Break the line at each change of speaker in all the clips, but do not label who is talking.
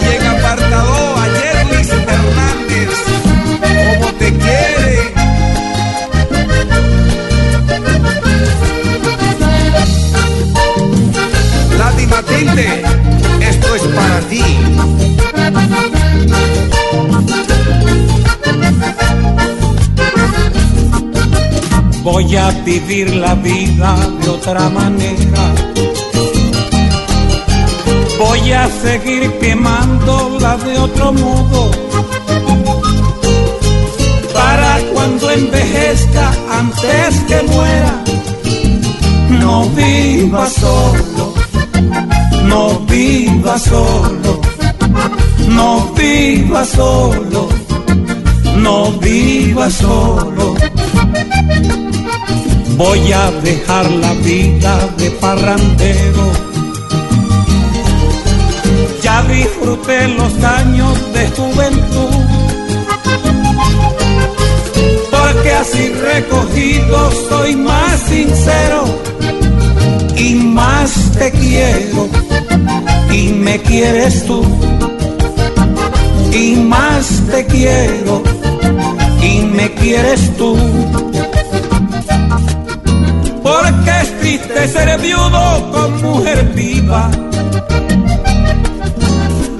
Y en apartado ayer Luis Hernández, como te quiere. Lati Matilde, esto es para ti.
Voy a vivir la vida de otra manera. Voy a seguir quemándola de otro modo. Para cuando envejezca antes que muera. No viva solo. No viva solo. No viva solo. No viva solo. Voy a dejar la vida de parrandero. Disfruté los años de juventud. Porque así recogido soy más sincero y más te quiero y me quieres tú. Y más te quiero y me quieres tú. Porque es triste ser viudo con mujer viva.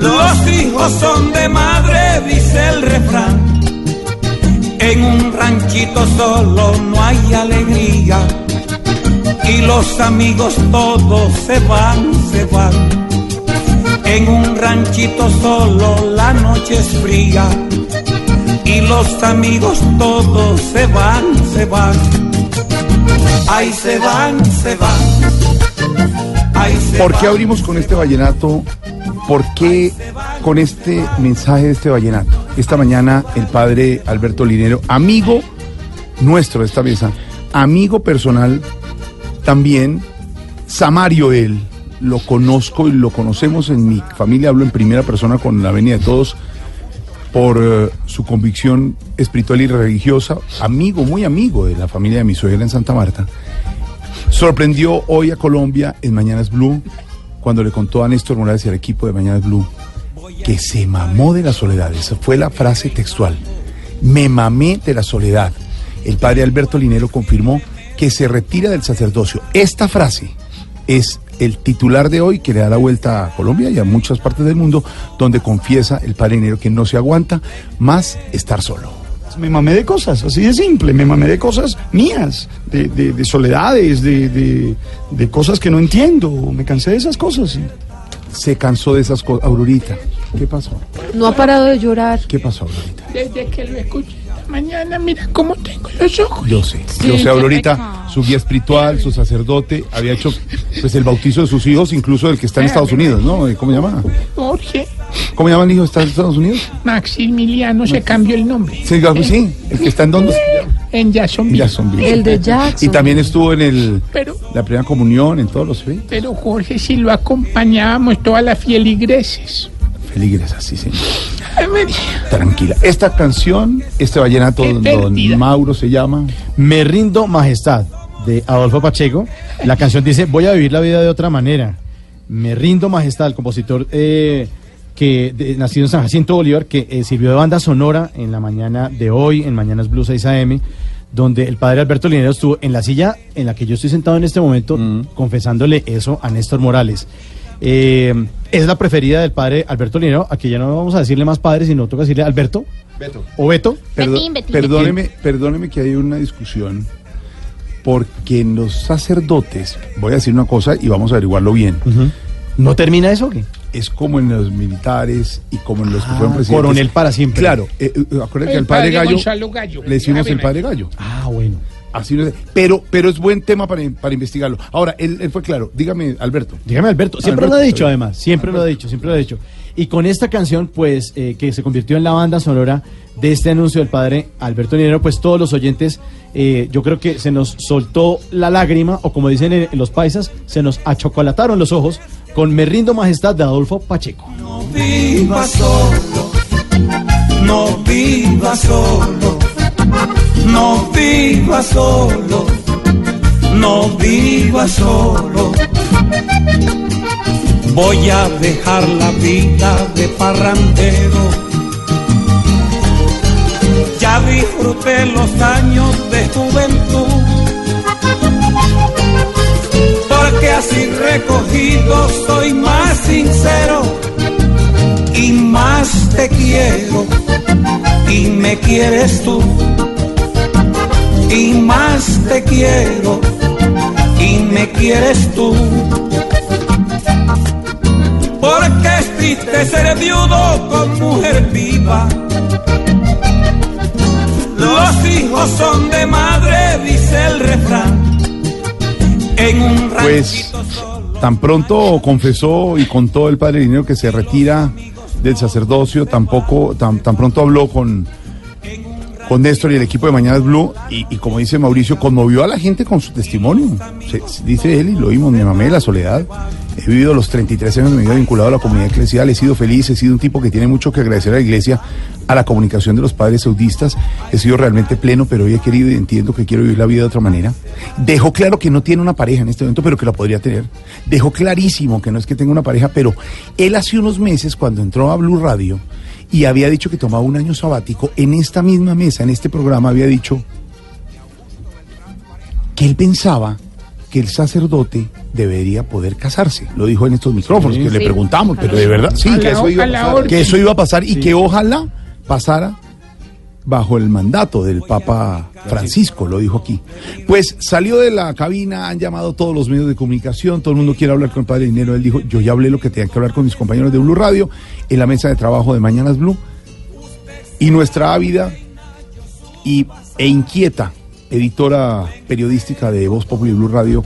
Los hijos son de madre, dice el refrán. En un ranchito solo no hay alegría. Y los amigos todos se van, se van. En un ranchito solo la noche es fría. Y los amigos todos se van, se van. Ahí se van, se van. Ahí se
¿Por qué abrimos con este vallenato? ¿Por qué con este mensaje de este vallenato? Esta mañana el padre Alberto Linero, amigo nuestro de esta mesa, amigo personal también, Samario él, lo conozco y lo conocemos en mi familia, hablo en primera persona con la venia de todos por eh, su convicción espiritual y religiosa, amigo, muy amigo de la familia de mi suegra en Santa Marta. Sorprendió hoy a Colombia en Mañanas Blue cuando le contó a Néstor Morales y al equipo de Mañanas Blue que se mamó de la soledad. Esa fue la frase textual. Me mamé de la soledad. El padre Alberto Linero confirmó que se retira del sacerdocio. Esta frase es el titular de hoy que le da la vuelta a Colombia y a muchas partes del mundo, donde confiesa el padre Linero que no se aguanta más estar solo.
Me mamé de cosas, así de simple, me mamé de cosas mías, de, de- de soledades, de, de- de cosas que no entiendo, me cansé de esas cosas. sí.
Se cansó de esas cosas. Aurorita, ¿qué pasó?
No ha parado de llorar.
¿Qué pasó, Aurorita?
Desde que lo escuché mañana, mira cómo tengo los ojos.
Yo sé, yo sé, Aurorita, su guía espiritual, su sacerdote, había hecho pues el bautizo de sus hijos, incluso del que está en Estados Unidos, ¿no? ¿Cómo se llama?
Jorge
¿Cómo llama el hijo que está en Estados Unidos?
Maximiliano se cambió el nombre.
Sí, el que está en dónde?
En Jacksonville.
Jacksonville.
El de Jackson.
Y también estuvo en el
Pero,
la primera comunión, en todos los fe-
pero Jorge, si lo acompañábamos todas las fieligreses.
feligreses, así señor. Tranquila. Esta canción, este vallenato, don, Mauro se llama.
Me rindo majestad de Adolfo Pacheco. La canción dice, voy a vivir la vida de otra manera. Me rindo majestad, el compositor eh, que de- nacido en San Jacinto Bolívar, que eh, sirvió de banda sonora en la mañana de hoy, en Mañanas Blue 6 AM, donde el padre Alberto Linero estuvo en la silla en la que yo estoy sentado en este momento, confesándole eso a Néstor Morales. Eh, es la preferida del padre Alberto Linero, aquí ya no vamos a decirle más padre, sino toca decirle Alberto o Beto.
Perdo-
Betín, Betín.
Perdóneme, perdóneme que hay una discusión, porque en los sacerdotes, voy a decir una cosa y vamos a averiguarlo bien.
¿No termina eso o qué?
Es como en los militares y como en los que
Ah,
fueron presidentes.
coronel para siempre.
Claro, eh, eh, acuérdate que
El
el padre
padre
Gallo
Gallo.
le decimos el padre. Gallo.
Ah, bueno.
Así no es. Pero, pero es buen tema para, para investigarlo. Ahora, él, él fue claro. Dígame, Alberto.
Dígame, Alberto. Siempre
Alberto,
lo ha dicho, además. Siempre lo ha dicho, siempre lo ha dicho. Y con esta canción, pues, eh, que se convirtió en la banda sonora de este anuncio del padre Alberto Linero, pues todos los oyentes, eh, yo creo que se nos soltó la lágrima, o como dicen en, en los paisas, se nos achocolataron los ojos con Me rindo majestad de Adolfo Pacheco.
No viva solo, no viva solo, no viva solo, no viva solo. Voy a dejar la vida de parrandero. Ya disfruté los años de juventud. Porque así recogido soy más sincero y más te quiero y me quieres tú. Y más te quiero y me quieres tú. Porque es triste ser viudo con mujer viva. Los hijos son de madre dice el refrán. En un
Pues tan pronto confesó y contó el padre Linero que se retira del sacerdocio, tampoco, tan, tan pronto habló con, con Néstor y el equipo de Mañanas Blue y, como dice Mauricio, conmovió a la gente con su testimonio. Dice él y lo oímos, me mamé de la soledad. He vivido los 33 años de mi vida vinculado a la comunidad eclesial, he sido feliz, he sido un tipo que tiene mucho que agradecer a la iglesia, a la comunicación de los padres saudistas, he sido realmente pleno, pero hoy he querido y entiendo que quiero vivir la vida de otra manera. Dejó claro que no tiene una pareja en este momento, pero que la podría tener. Dejó clarísimo que no es que tenga una pareja, pero él hace unos meses, cuando entró a Blue Radio y había dicho que tomaba un año sabático, en esta misma mesa, en este programa, había dicho que él pensaba que el sacerdote debería poder casarse. Lo dijo en estos micrófonos,
Sí.
que le preguntamos, pero de verdad, sí, que eso iba a pasar,
orden.
que eso iba a pasar y
Sí.
que ojalá pasara bajo el mandato del Papa Francisco, lo dijo aquí. Pues salió de la cabina, han llamado todos los medios de comunicación, todo el mundo quiere hablar con el padre Dinero. Él dijo, yo ya hablé lo que tenía que hablar con mis compañeros de Blue Radio en la mesa de trabajo de Mañanas Blue. Y nuestra ávida y, e inquieta editora periodística de Voz Popular y Blue Radio,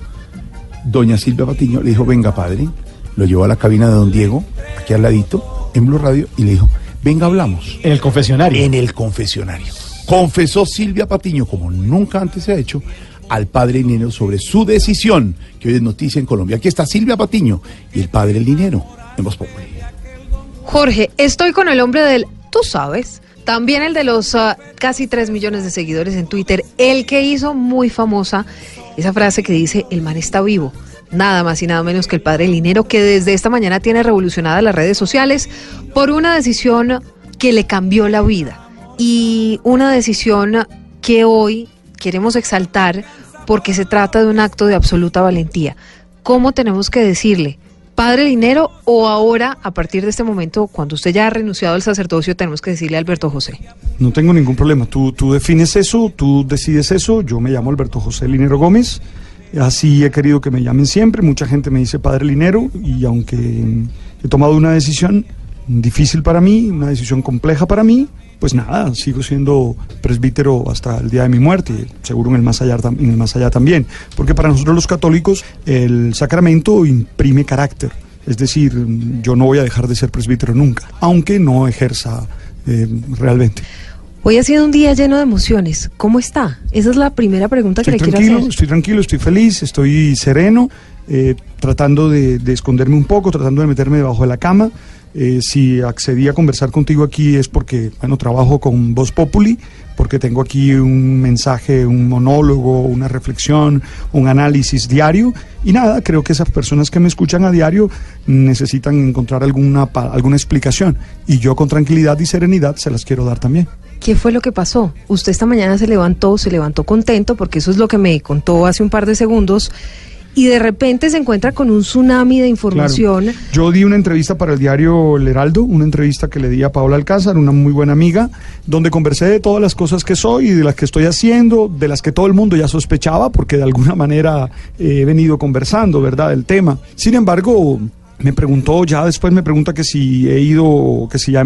doña Silvia Patiño, le dijo, venga padre, lo llevó a la cabina de don Diego, aquí al ladito, en Blue Radio, y le dijo, venga, hablamos.
En el confesionario.
En el confesionario. Confesó Silvia Patiño, como nunca antes se ha hecho, al padre Linero sobre su decisión, que hoy es noticia en Colombia. Aquí está Silvia Patiño y el padre Linero en Voz Popular.
Jorge, estoy con el hombre del, tú sabes, también el de los ah, casi 3 millones de seguidores en Twitter, el que hizo muy famosa esa frase que dice, el man está vivo. Nada más y nada menos que el padre Linero, que desde esta mañana tiene revolucionadas las redes sociales por una decisión que le cambió la vida. Y una decisión que hoy queremos exaltar porque se trata de un acto de absoluta valentía. ¿Cómo tenemos que decirle? Padre Linero o ahora, a partir de este momento, cuando usted ya ha renunciado al sacerdocio, tenemos que decirle a Alberto José.
No tengo ningún problema. Tú, tú defines eso, tú decides eso. Yo me llamo Alberto José Linero Gómez. Así he querido que me llamen siempre. Mucha gente me dice Padre Linero y aunque he tomado una decisión difícil para mí, una decisión compleja para mí, pues nada, sigo siendo presbítero hasta el día de mi muerte, seguro en el más allá, en el más allá también, porque para nosotros los católicos el sacramento imprime carácter. Es decir, yo no voy a dejar de ser presbítero nunca, aunque no ejerza eh, realmente.
Hoy ha sido un día lleno de emociones. ¿Cómo está? Esa es la primera pregunta que
Estoy
le quiero hacer.
estoy tranquilo, estoy feliz, estoy sereno, eh, tratando de, de esconderme un poco, tratando de meterme debajo de la cama. Eh, si accedí a conversar contigo aquí es porque, bueno, trabajo con Voz Populi, porque tengo aquí un mensaje, un monólogo, una reflexión, un análisis diario. Y nada, creo que esas personas que me escuchan a diario necesitan encontrar alguna, alguna explicación. Y yo con tranquilidad y serenidad se las quiero dar también.
¿Qué fue lo que pasó? Usted esta mañana se levantó, se levantó contento, porque eso es lo que me contó hace un par de segundos, y de repente se encuentra con un tsunami de información.
Yo di una entrevista para el diario El Heraldo, una entrevista que le di a Paola Alcázar, una muy buena amiga, donde conversé de todas las cosas que soy y de las que estoy haciendo, de las que todo el mundo ya sospechaba, porque de alguna manera eh, he venido conversando, ¿verdad?, del tema. Sin embargo, me preguntó, ya después me pregunta que si he ido, que si ya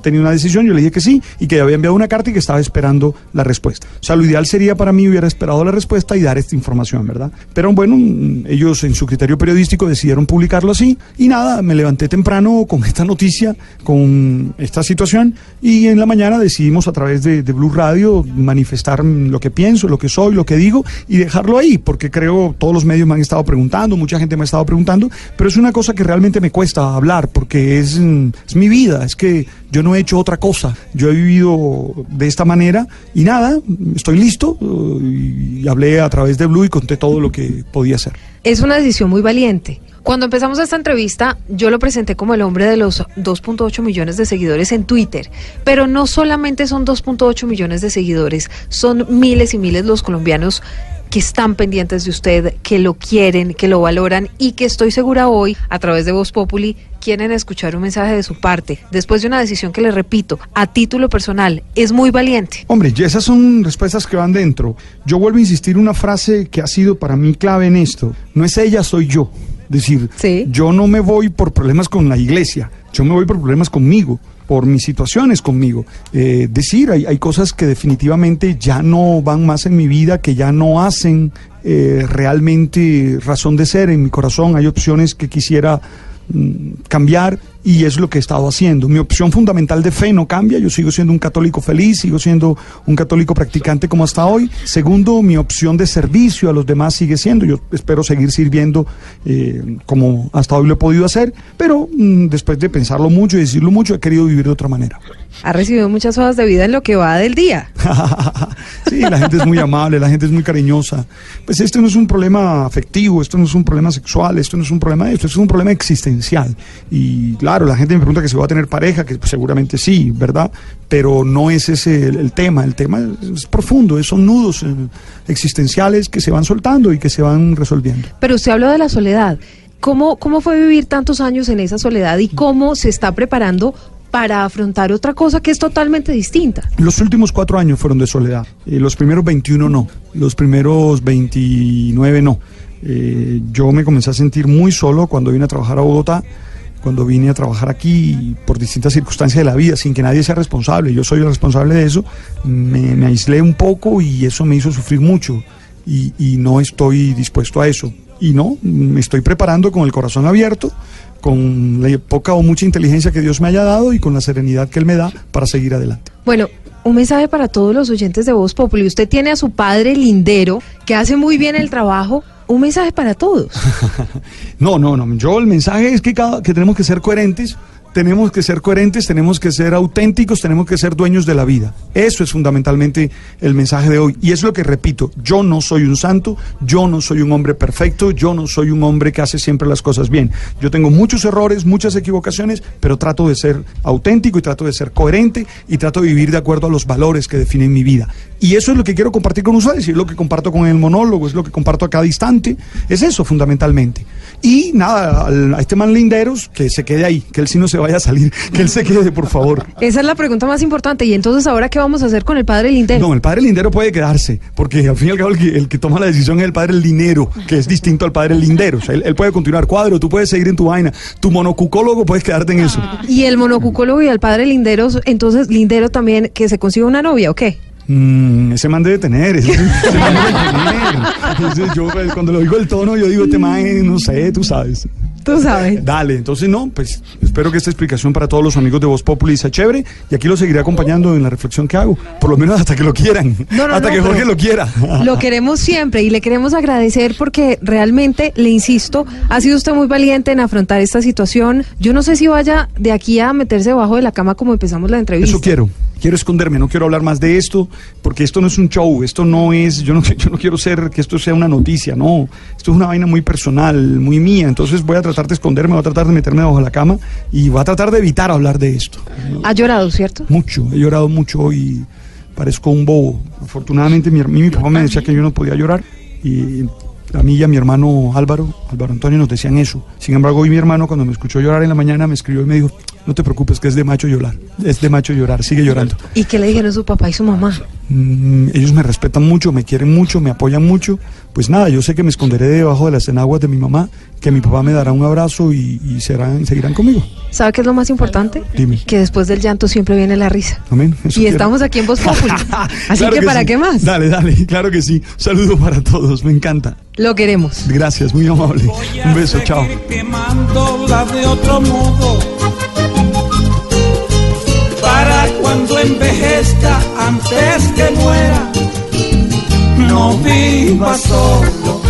tenía una decisión, yo le dije que sí y que había enviado una carta y que estaba esperando la respuesta. O sea, lo ideal sería para mí hubiera esperado la respuesta y dar esta información, ¿verdad? Pero bueno, mm, ellos en su criterio periodístico decidieron publicarlo así y nada, me levanté temprano con esta noticia, con esta situación y en la mañana decidimos a través de, de Blue Radio manifestar lo que pienso, lo que soy, lo que digo y dejarlo ahí, porque creo todos los medios me han estado preguntando, mucha gente me ha estado preguntando, pero es una cosa que realmente me cuesta hablar porque es, mm, es mi vida, es que yo no he hecho otra cosa, yo he vivido de esta manera y nada, estoy listo uh, y hablé a través de Blue y conté todo lo que podía hacer.
Es una decisión muy valiente. Cuando empezamos esta entrevista, yo lo presenté como el hombre de los 2.8 millones de seguidores en Twitter, pero no solamente son 2.8 millones de seguidores, son miles y miles los colombianos que están pendientes de usted, que lo quieren, que lo valoran y que estoy segura hoy, a través de Voz Populi, quieren escuchar un mensaje de su parte, después de una decisión que le repito, a título personal, es muy valiente.
Hombre, y esas son respuestas que van dentro. Yo vuelvo a insistir una frase que ha sido para mí clave en esto. No es ella, soy yo. Decir, yo no me voy por problemas con la iglesia, yo me voy por problemas conmigo por mis situaciones conmigo. Eh, decir, hay, hay, cosas que definitivamente ya no van más en mi vida, que ya no hacen eh, realmente razón de ser en mi corazón. Hay opciones que quisiera cambiar y es lo que he estado haciendo. Mi opción fundamental de fe no cambia, yo sigo siendo un católico feliz, sigo siendo un católico practicante como hasta hoy. Segundo, mi opción de servicio a los demás sigue siendo, yo espero seguir sirviendo eh, como hasta hoy lo he podido hacer, pero mm, después de pensarlo mucho y decirlo mucho, he querido vivir de otra manera.
Ha recibido muchas horas de vida en lo que va del día.
sí, la gente es muy amable, la gente es muy cariñosa. Pues esto no es un problema afectivo, esto no es un problema sexual, esto no es un problema de esto, esto es un problema existencial. Y claro, la gente me pregunta que si voy a tener pareja, que seguramente sí, ¿verdad? Pero no es ese el, el tema, el tema es, es profundo, son nudos eh, existenciales que se van soltando y que se van resolviendo.
Pero usted habló de la soledad. ¿Cómo, ¿Cómo fue vivir tantos años en esa soledad y cómo se está preparando para afrontar otra cosa que es totalmente distinta.
Los últimos cuatro años fueron de soledad. Eh, los primeros 21 no. Los primeros 29 no. Eh, yo me comencé a sentir muy solo cuando vine a trabajar a Bogotá. Cuando vine a trabajar aquí por distintas circunstancias de la vida, sin que nadie sea responsable, yo soy el responsable de eso, me, me aislé un poco y eso me hizo sufrir mucho. Y, no estoy dispuesto a eso. Y no, me estoy preparando con el corazón abierto con la poca o mucha inteligencia que Dios me haya dado y con la serenidad que Él me da para seguir adelante.
Bueno, un mensaje para todos los oyentes de Voz Populi. Usted tiene a su padre lindero, que hace muy bien el trabajo. Un mensaje para todos.
no, no, no. Yo el mensaje es que, cada, que tenemos que ser coherentes tenemos que ser coherentes, tenemos que ser auténticos, tenemos que ser dueños de la vida. Eso es fundamentalmente el mensaje de hoy. Y es lo que repito, yo no soy un santo, yo no soy un hombre perfecto, yo no soy un hombre que hace siempre las cosas bien. Yo tengo muchos errores, muchas equivocaciones, pero trato de ser auténtico y trato de ser coherente y trato de vivir de acuerdo a los valores que definen mi vida. Y eso es lo que quiero compartir con ustedes, y es lo que comparto con el monólogo, es lo que comparto a cada instante, es eso fundamentalmente. Y nada, a este man Linderos, que se quede ahí, que él sí no se vaya a salir, que él se quede, por favor.
Esa es la pregunta más importante. ¿Y entonces ahora qué vamos a hacer con el padre Lindero?
No, el padre Lindero puede quedarse, porque al fin y al cabo el que, el que toma la decisión es el padre Linero, que es distinto al padre Lindero. O sea, él, él, puede continuar cuadro, tú puedes seguir en tu vaina. Tu monocucólogo puedes quedarte en eso.
Y el monocucólogo y el padre Lindero, entonces Lindero también, que se consiga una novia o qué?
Mm, ese man debe tener, ese, ese man debe tener. Entonces, yo pues, cuando lo digo el tono, yo digo, este man, no sé, tú sabes.
Tú sabes.
Dale, entonces no, pues espero que esta explicación para todos los amigos de Voz Populi sea chévere y aquí lo seguiré acompañando en la reflexión que hago, por lo menos hasta que lo quieran,
no, no,
hasta
no,
que Jorge lo quiera.
Lo queremos siempre y le queremos agradecer porque realmente, le insisto, ha sido usted muy valiente en afrontar esta situación. Yo no sé si vaya de aquí a meterse debajo de la cama como empezamos la entrevista.
Eso quiero, quiero esconderme, no quiero hablar más de esto, porque esto no es un show, esto no es, yo no, yo no quiero ser que esto sea una noticia, no, esto es una vaina muy personal, muy mía, entonces voy a tratar de esconderme, voy a tratar de meterme debajo de la cama y voy a tratar de evitar hablar de esto.
¿Ha llorado, cierto?
Mucho, he llorado mucho y parezco un bobo. Afortunadamente mi, mi, mi papá me decía que yo no podía llorar y a mí y a mi hermano Álvaro, Álvaro Antonio nos decían eso. Sin embargo, hoy mi hermano cuando me escuchó llorar en la mañana me escribió y me dijo, no te preocupes que es de macho llorar, es de macho llorar, sigue llorando.
¿Y qué le dijeron su papá y su mamá?
Mm, ellos me respetan mucho, me quieren mucho, me apoyan mucho. Pues nada, yo sé que me esconderé debajo de las enaguas de mi mamá, que mi papá me dará un abrazo y, y serán, seguirán conmigo.
¿Sabe qué es lo más importante?
Dime.
Que después del llanto siempre viene la risa.
Amén. eso
Y
quiero.
estamos aquí en Voz Populi. Así
Claro
que, ¿para
sí.
qué más?
Dale, dale, claro que sí. Saludo para todos, me encanta.
Lo queremos.
Gracias, muy amable. Un beso, chao.
de otro modo cuando envejezca antes que muera no viva solo